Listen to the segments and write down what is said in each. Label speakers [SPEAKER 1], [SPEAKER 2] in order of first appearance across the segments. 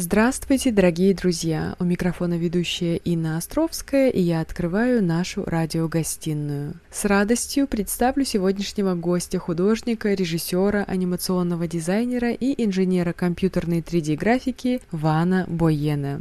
[SPEAKER 1] Здравствуйте, дорогие друзья! У микрофона ведущая Инна Островская, и я открываю нашу радиогостиную. С радостью представлю сегодняшнего гостя художника, режиссера, анимационного дизайнера и инженера компьютерной 3D-графики Вана Бойена.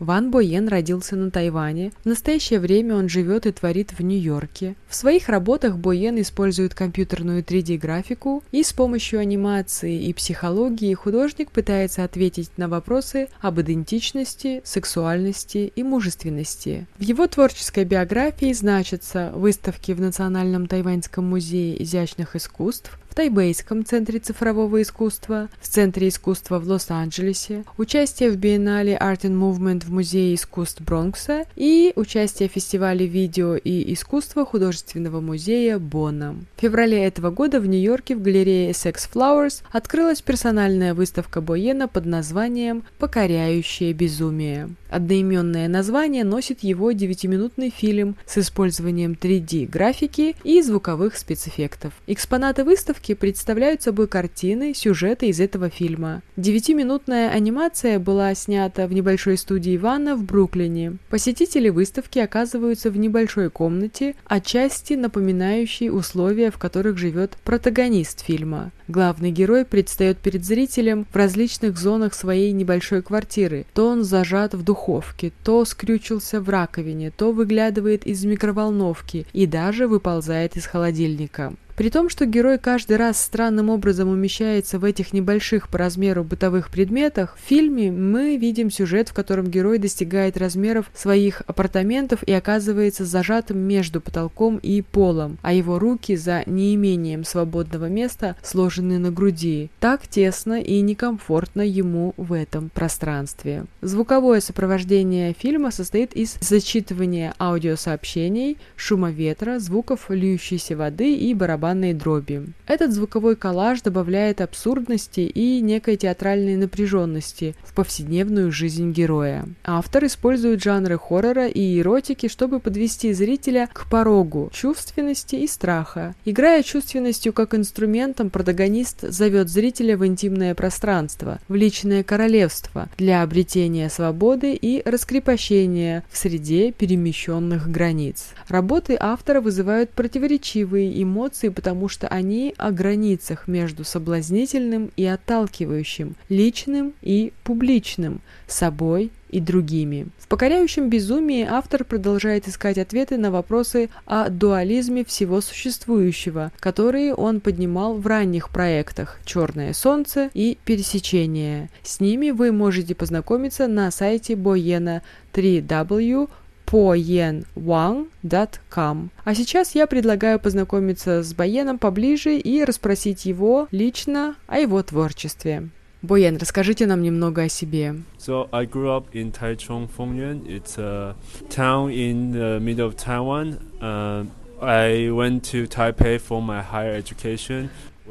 [SPEAKER 1] Ван Боен родился на Тайване. В настоящее время он живет и творит в Нью-Йорке. В своих работах Боен использует компьютерную 3D-графику, и с помощью анимации и психологии художник пытается ответить на вопросы об идентичности, сексуальности и мужественности. В его творческой биографии значатся выставки в Национальном тайваньском музее изящных искусств, в Тайбейском центре цифрового искусства, в Центре искусства в Лос-Анджелесе, участие в биеннале Art and Movement в Музее искусств Бронкса и участие в фестивале видео и искусства художественного музея Бонна. В феврале этого года в Нью-Йорке в галерее Sex Flowers открылась персональная выставка Боена под названием «Покоряющее безумие». Одноименное название носит его девятиминутный фильм с использованием 3D-графики и звуковых спецэффектов. Экспонаты выставки представляют собой картины, сюжеты из этого фильма. Девятиминутная анимация была снята в небольшой студии Ивана в Бруклине. Посетители выставки оказываются в небольшой комнате, отчасти напоминающей условия, в которых живет протагонист фильма. Главный герой предстает перед зрителем в различных зонах своей небольшой квартиры. То он зажат в духовке, то скрючился в раковине, то выглядывает из микроволновки и даже выползает из холодильника. При том, что герой каждый раз странным образом умещается в этих небольших по размеру бытовых предметах, в фильме мы видим сюжет, в котором герой достигает размеров своих апартаментов и оказывается зажатым между потолком и полом, а его руки за неимением свободного места сложены на груди. Так тесно и некомфортно ему в этом пространстве. Звуковое сопровождение фильма состоит из зачитывания аудиосообщений, шума ветра, звуков льющейся воды и барабанов барабанной дроби. Этот звуковой коллаж добавляет абсурдности и некой театральной напряженности в повседневную жизнь героя. Автор использует жанры хоррора и эротики, чтобы подвести зрителя к порогу чувственности и страха. Играя чувственностью как инструментом, протагонист зовет зрителя в интимное пространство, в личное королевство для обретения свободы и раскрепощения в среде перемещенных границ. Работы автора вызывают противоречивые эмоции потому что они о границах между соблазнительным и отталкивающим, личным и публичным, собой и другими. В «Покоряющем безумии» автор продолжает искать ответы на вопросы о дуализме всего существующего, которые он поднимал в ранних проектах «Черное солнце» и «Пересечение». С ними вы можете познакомиться на сайте Боена 3W poyenwang.com. А сейчас я предлагаю познакомиться с Боеном поближе и расспросить его лично о его творчестве. Боен, расскажите нам немного о себе.
[SPEAKER 2] So I grew up in Taichung, Fengyuan. It's a town in the middle of Taiwan. Uh, I went to Taipei for my higher education.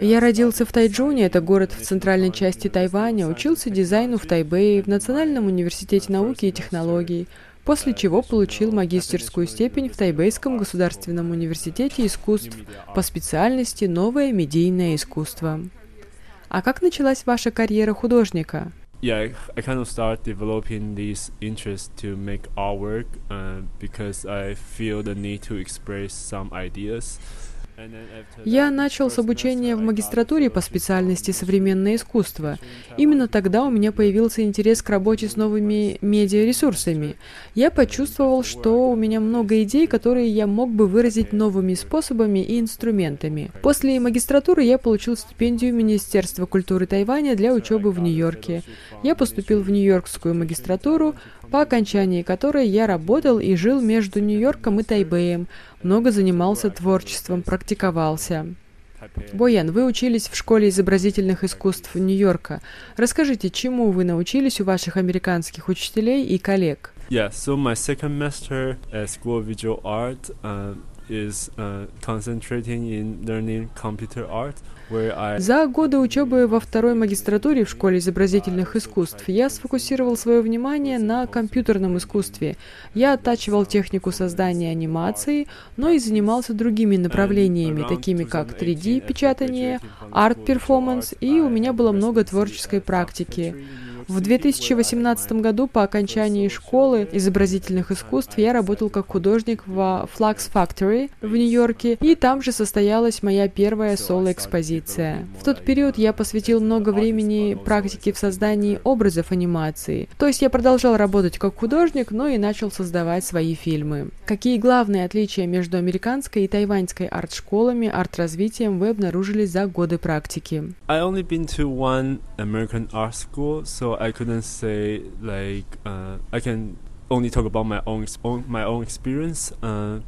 [SPEAKER 1] Я родился в Тайчжуне, это город в центральной части Тайваня, учился дизайну в Тайбэе, в Национальном университете науки и технологий после чего получил магистерскую степень в Тайбейском государственном университете искусств по специальности «Новое медийное искусство». А как началась ваша карьера художника?
[SPEAKER 2] yeah, I kind of start developing this interest to make artwork uh, because I feel the need to express some.
[SPEAKER 1] Я начал с обучения в магистратуре по специальности современное искусство. Именно тогда у меня появился интерес к работе с новыми медиаресурсами. Я почувствовал, что у меня много идей, которые я мог бы выразить новыми способами и инструментами. После магистратуры я получил стипендию Министерства культуры Тайваня для учебы в Нью-Йорке. Я поступил в Нью-Йоркскую магистратуру, по окончании которой я работал и жил между Нью-Йорком и Тайбэем, много занимался творчеством, практиковался. Боян, вы учились в школе изобразительных искусств Нью-Йорка. Расскажите, чему вы научились у ваших американских учителей и коллег?
[SPEAKER 2] Yeah, so my second semester at School of Visual Art uh, is uh, concentrating.
[SPEAKER 1] За годы учебы во второй магистратуре в Школе изобразительных искусств я сфокусировал свое внимание на компьютерном искусстве. Я оттачивал технику создания анимации, но и занимался другими направлениями, такими как 3D-печатание, арт-перформанс, и у меня было много творческой практики. В 2018 году по окончании школы изобразительных искусств я работал как художник в Flux Factory в Нью-Йорке, и там же состоялась моя первая соло-экспозиция. В тот период я посвятил много времени практике в создании образов анимации. То есть я продолжал работать как художник, но и начал создавать свои фильмы. Какие главные отличия между американской и тайваньской арт-школами, арт-развитием вы обнаружили за годы практики?
[SPEAKER 2] I only been to one American art school, so I couldn't say like uh, I can only talk about my own, my own experience. Uh,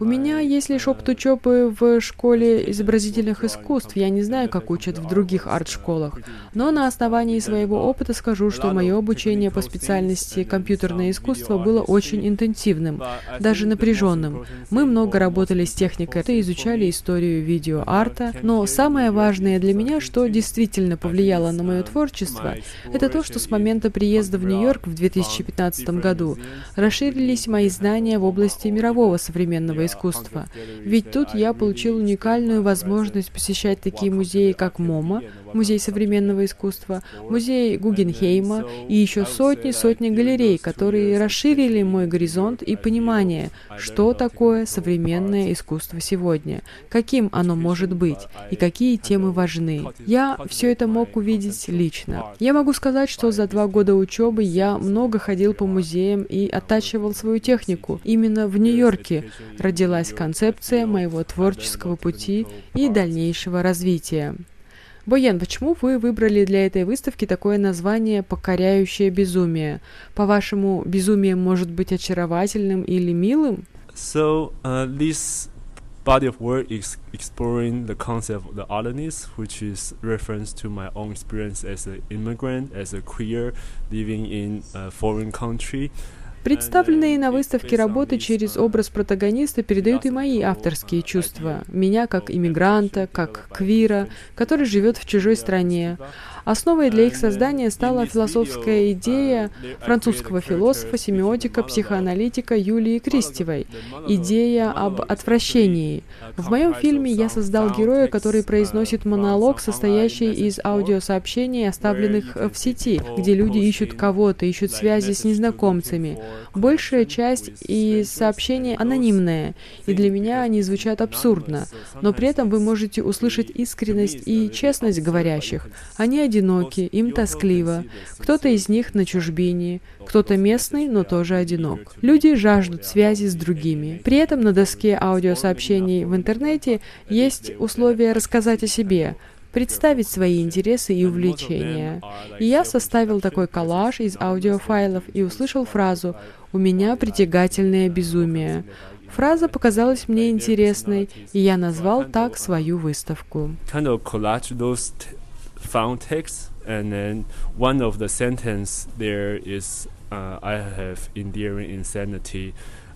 [SPEAKER 1] У меня есть лишь опыт учебы в школе изобразительных искусств. Я не знаю, как учат в других арт-школах. Но на основании своего опыта скажу, что мое обучение по специальности компьютерное искусство было очень интенсивным, даже напряженным. Мы много работали с техникой, изучали историю видеоарта. Но самое важное для меня, что действительно повлияло на мое творчество, это то, что с момента приезда в Нью-Йорк в 2015 году расширились мои знания в области мирового современного искусства искусства. Ведь тут я получил уникальную возможность посещать такие музеи, как МОМА, Музей современного искусства, музей Гугенхейма и еще сотни-сотни галерей, которые расширили мой горизонт и понимание, что такое современное искусство сегодня, каким оно может быть и какие темы важны. Я все это мог увидеть лично. Я могу сказать, что за два года учебы я много ходил по музеям и оттачивал свою технику. Именно в Нью-Йорке родилась концепция моего творческого пути и дальнейшего развития. Боян, почему вы выбрали для этой выставки такое название «Покоряющее безумие»? По-вашему, безумие может быть очаровательным или милым?
[SPEAKER 2] So, uh, this body of work is exploring the concept of the otherness, which is reference to my own experience as an immigrant, as a queer living in a foreign country.
[SPEAKER 1] Представленные на выставке работы через образ протагониста передают и мои авторские чувства. Меня как иммигранта, как квира, который живет в чужой стране. Основой для их создания стала философская идея французского философа, семиотика, психоаналитика Юлии Кристевой – идея об отвращении. В моем фильме я создал героя, который произносит монолог, состоящий из аудиосообщений, оставленных в сети, где люди ищут кого-то, ищут связи с незнакомцами. Большая часть из сообщений анонимная, и для меня они звучат абсурдно, но при этом вы можете услышать искренность и честность говорящих. Они одиноки, им тоскливо. Кто-то из них на чужбине, кто-то местный, но тоже одинок. Люди жаждут связи с другими. При этом на доске аудиосообщений в интернете есть условие рассказать о себе, представить свои интересы и увлечения. И я составил такой коллаж из аудиофайлов и услышал фразу «У меня притягательное безумие». Фраза показалась мне интересной, и я назвал так свою выставку.
[SPEAKER 2] Kind of found text, and then one of the sentence there is, uh, "I have endearing insanity."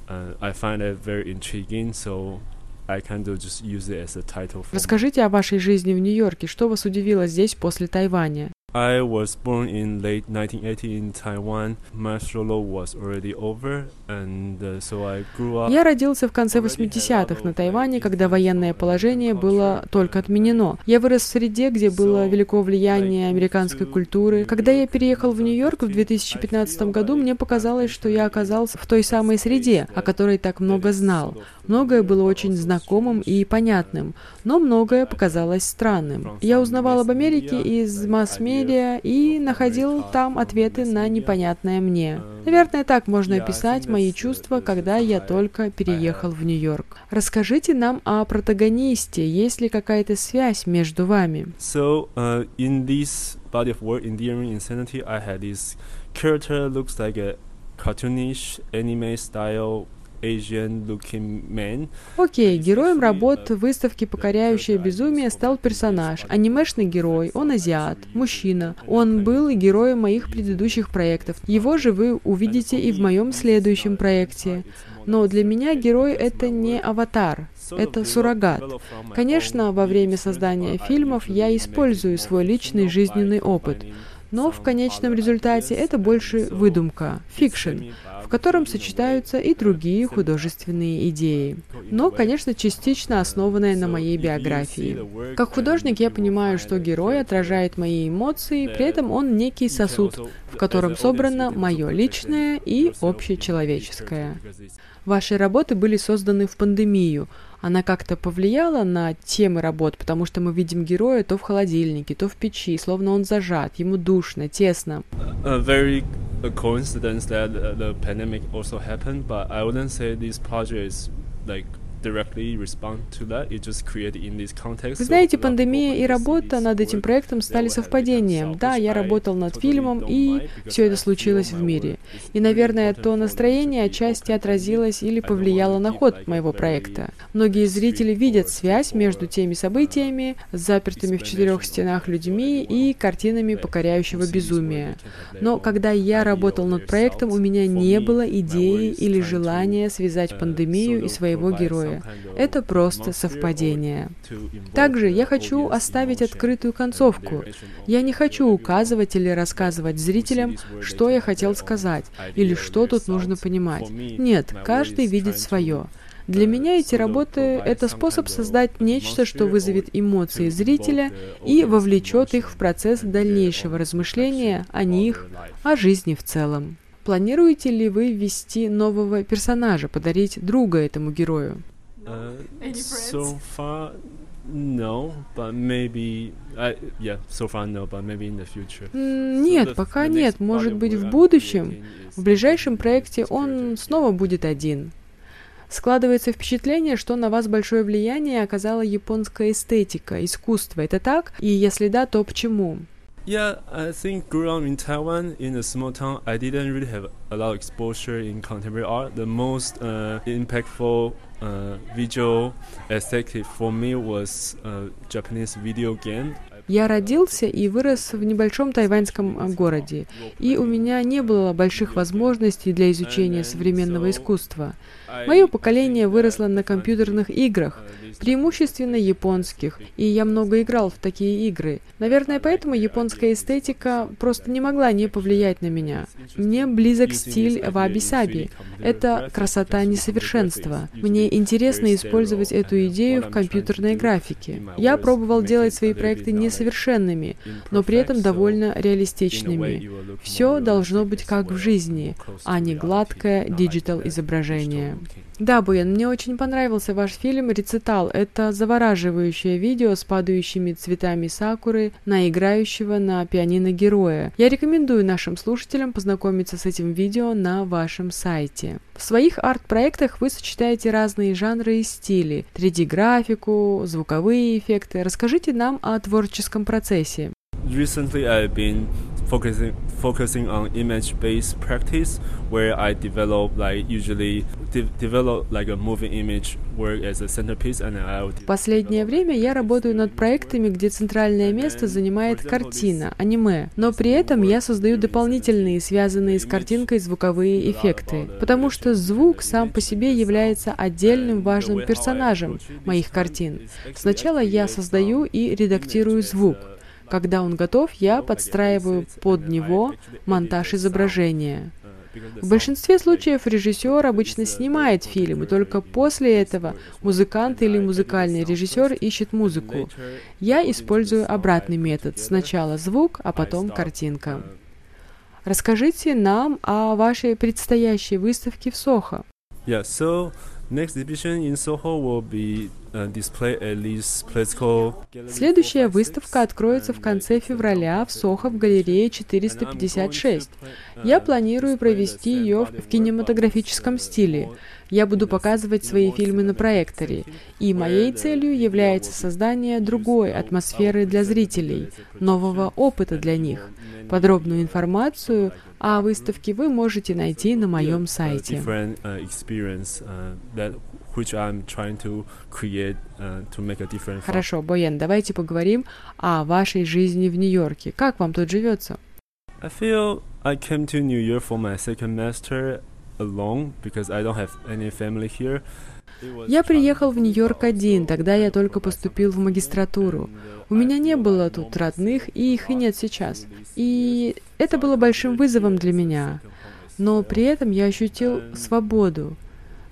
[SPEAKER 2] Uh, I find it very intriguing, so I kind of just use it as a title. For
[SPEAKER 1] Расскажите о вашей жизни в Нью-Йорке. Что вас удивило здесь после Тайваня?
[SPEAKER 2] I was born in late 1980 in Taiwan. Martial law was already over, and uh, so I grew up.
[SPEAKER 1] Я родился в конце 80-х на Тайване, когда военное положение было только отменено. Я вырос в среде, где было велико влияние американской культуры. Когда я переехал в Нью-Йорк в 2015 году, мне показалось, что я оказался в той самой среде, о которой так много знал. Многое было очень знакомым и понятным, но многое показалось странным. Я узнавал об Америке из масс-медиа и находил там ответы на непонятное мне. Наверное, так можно описать мои чувства, когда я только переехал в Нью-Йорк. Расскажите нам о протагонисте. Есть ли какая-то связь между вами?
[SPEAKER 2] So, uh, in this body of work, Endearing Insanity, I had this character looks like a cartoonish anime style.
[SPEAKER 1] Окей, героем работ выставки «Покоряющее безумие» стал персонаж, анимешный герой, он азиат, мужчина. Он был и героем моих предыдущих проектов. Его же вы увидите и в моем следующем проекте. Но для меня герой — это не аватар, это суррогат. Конечно, во время создания фильмов я использую свой личный жизненный опыт, но в конечном результате это больше выдумка, fiction. В котором сочетаются и другие художественные идеи, но, конечно, частично основанная на моей биографии. Как художник я понимаю, что герой отражает мои эмоции, при этом он некий сосуд, в котором собрано мое личное и общечеловеческое. Ваши работы были созданы в пандемию. Она как-то повлияла на темы работ, потому что мы видим героя то в холодильнике, то в печи, словно он зажат, ему душно, тесно.
[SPEAKER 2] A very coincidence uh,
[SPEAKER 1] Вы знаете, пандемия и работа над этим проектом стали совпадением. Да, я работал над фильмом, и все это случилось в мире. И, наверное, то настроение отчасти отразилось или повлияло на ход моего проекта. Многие зрители видят связь между теми событиями, запертыми в четырех стенах людьми и картинами покоряющего безумия. Но когда я работал над проектом, у меня не было идеи или желания связать пандемию и своего героя. Это просто совпадение. Также я хочу оставить открытую концовку. Я не хочу указывать или рассказывать зрителям, что я хотел сказать, или что тут нужно понимать. Нет, каждый видит свое. Для меня эти работы — это способ создать нечто, что вызовет эмоции зрителя и вовлечет их в процесс дальнейшего размышления о них, о жизни в целом. Планируете ли вы ввести нового персонажа, подарить друга этому герою?
[SPEAKER 2] Uh, so far, no, but maybe. I, yeah, so far no, but maybe in the future.
[SPEAKER 1] Нет, so пока нет. Может быть, в будущем, в ближайшем проекте он снова будет один. Складывается впечатление, что на вас большое влияние оказала японская эстетика, искусство. Это так? И если да, то почему?
[SPEAKER 2] Yeah, I think growing up in Taiwan, in a small town, I didn't really have a lot of exposure in contemporary art. The most uh, impactful uh, game.
[SPEAKER 1] Я родился и вырос в небольшом тайваньском городе, и у меня не было больших возможностей для изучения современного искусства. Мое поколение выросло на компьютерных играх, преимущественно японских, и я много играл в такие игры. Наверное, поэтому японская эстетика просто не могла не повлиять на меня. Мне близок стиль ваби-саби. Это красота несовершенства. Мне интересно использовать эту идею в компьютерной графике. Я пробовал делать свои проекты несовершенными, но при этом довольно реалистичными. Все должно быть как в жизни, а не гладкое digital изображение. Да, Бо-янь, мне очень понравился ваш фильм «Рецитал». Это завораживающее видео с падающими цветами сакуры на играющего на пианино героя. Я рекомендую нашим слушателям познакомиться с этим видео на вашем сайте. В своих арт-проектах вы сочетаете разные жанры и стили, 3D-графику, звуковые эффекты. Расскажите нам о творческом процессе.
[SPEAKER 2] Recently I've been focusing focusing on image-based practice, where I develop like usually de develop like a moving image work as a centerpiece, and I.
[SPEAKER 1] В последнее время я работаю над проектами, где центральное место занимает картина, аниме, но при этом я создаю дополнительные, связанные с картинкой звуковые эффекты, потому что звук сам по себе является отдельным важным персонажем моих картин. Сначала я создаю и редактирую звук. Когда он готов, я подстраиваю под него монтаж изображения. В большинстве случаев режиссер обычно снимает фильм, и только после этого музыкант или музыкальный режиссер ищет музыку. Я использую обратный метод. Сначала звук, а потом картинка. Расскажите нам о вашей предстоящей выставке в Сохо.
[SPEAKER 2] Yeah, so next exhibition in Soho will be
[SPEAKER 1] Следующая выставка откроется в конце февраля в Сохо в галерее 456. Я планирую провести ее в кинематографическом стиле. Я буду показывать свои фильмы на проекторе, и моей целью является создание другой атмосферы для зрителей, нового опыта для них. Подробную информацию о выставке вы можете найти на моем сайте. Хорошо, Боен, давайте поговорим о вашей жизни в Нью-Йорке. Как вам тут живется?
[SPEAKER 2] I feel I came to New York for my second semester alone because I don't have any family here.
[SPEAKER 1] Я приехал в Нью-Йорк один, тогда я только поступил в магистратуру. У меня не было тут родных, и их и нет сейчас. И это было большим вызовом для меня. но при этом я ощутил свободу.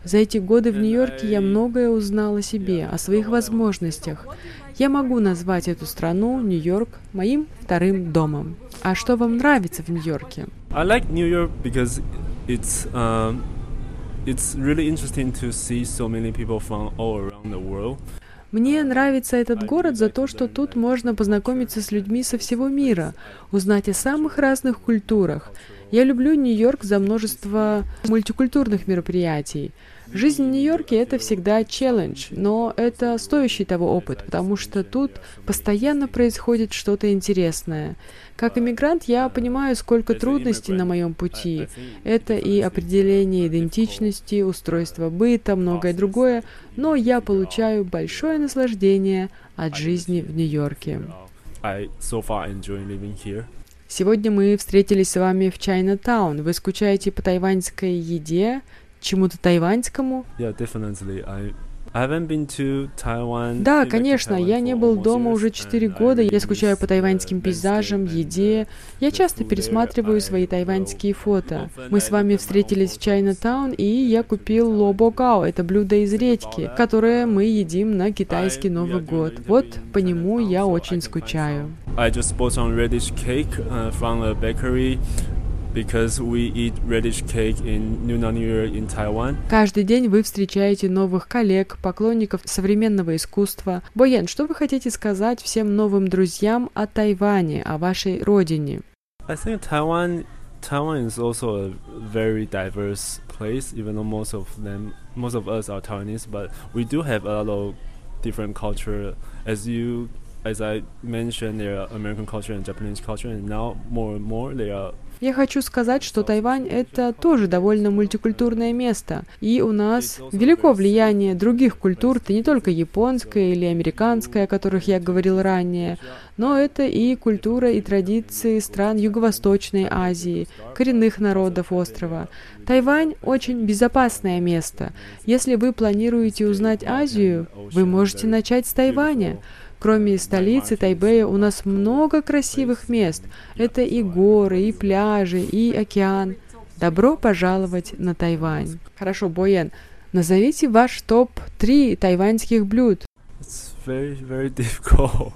[SPEAKER 1] За эти годы в Нью-Йорке я многое узнал о себе, о своих возможностях. Я могу назвать эту страну, Нью-Йорк, моим вторым домом. А что вам нравится в Нью-Йорке?
[SPEAKER 2] I like New York because it's it's really interesting to see so many people from all around the world.
[SPEAKER 1] Мне нравится этот город за то, что тут можно познакомиться с людьми со всего мира, узнать о самых разных культурах. Я люблю Нью-Йорк за множество мультикультурных мероприятий. Жизнь в Нью-Йорке — это всегда челлендж, но это стоящий того опыт, потому что тут постоянно происходит что-то интересное. Как иммигрант я понимаю, сколько трудностей на моем пути. Это и определение идентичности, устройство быта, многое другое, но я получаю большое наслаждение от жизни в Нью-Йорке. Сегодня мы встретились с вами в Чайна-таун. Вы скучаете по тайваньской еде, чему-то тайваньскому? Да, конечно, я не был дома уже четыре года, я скучаю по тайваньским пейзажам, еде. Я часто пересматриваю свои тайваньские фото. Мы с вами встретились в Чайна-таун, и я купил лобо гао, это блюдо из редьки, которое мы едим на китайский Новый год. Вот по нему я очень скучаю.
[SPEAKER 2] I just bought some radish cake uh, from a bakery because we eat radish cake in Lunar New Year in Taiwan.
[SPEAKER 1] Каждый день вы встречаете новых коллег, поклонников современного искусства. Боян, что вы хотите сказать всем новым друзьям о Тайване, о вашей родине?
[SPEAKER 2] I think Taiwan Taiwan is also a very diverse place, even though most of them, most of us are Taiwanese, but we do have a lot of different culture. As you, as I mentioned, there are American culture and Japanese culture, and now more and more there are
[SPEAKER 1] Я хочу сказать, что Тайвань — это тоже довольно мультикультурное место, и у нас велико влияние других культур, это не только японская или американская, о которых я говорил ранее, но это и культура и традиции стран Юго-Восточной Азии, коренных народов острова. Тайвань — очень безопасное место. Если вы планируете узнать Азию, вы можете начать с Тайваня. Кроме столицы Тайбэя у нас много красивых мест. Это и горы, и пляжи, и океан. Добро пожаловать на Тайвань. Хорошо, Боян, назовите ваш топ-3 тайваньских блюд.
[SPEAKER 2] It's very, very difficult.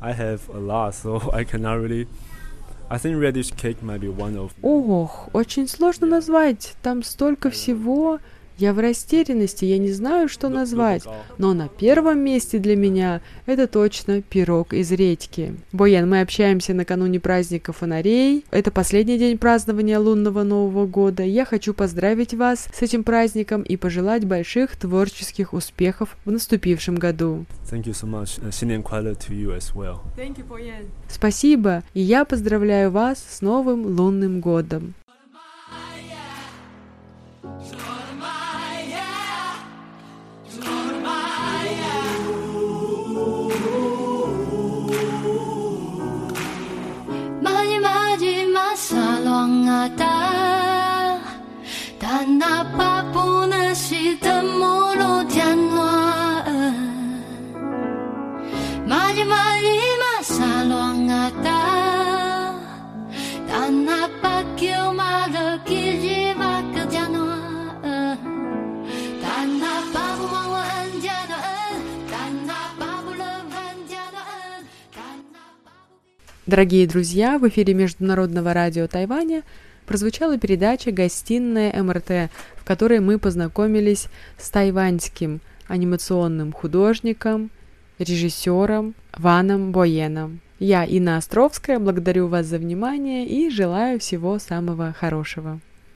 [SPEAKER 2] I have a lot, so I cannot really I think radish cake might be one of
[SPEAKER 1] Ох, очень сложно назвать. Там столько всего. Я в растерянности, я не знаю, что назвать, но на первом месте для меня это точно пирог из редьки. Боян, мы общаемся накануне праздника фонарей. Это последний день празднования лунного Нового года. Я хочу поздравить вас с этим праздником и пожелать больших творческих успехов в наступившем году.
[SPEAKER 2] Thank you so much. to you as well.
[SPEAKER 1] Thank you, Боян. Спасибо, и я поздравляю вас с новым лунным годом. Дорогие друзья, в эфире Международного радио Тайваня прозвучала передача «Гостиная МРТ», в которой мы познакомились с тайваньским анимационным художником, режиссером Ваном Боеном. Я, Инна Островская, благодарю вас за внимание и желаю всего самого хорошего.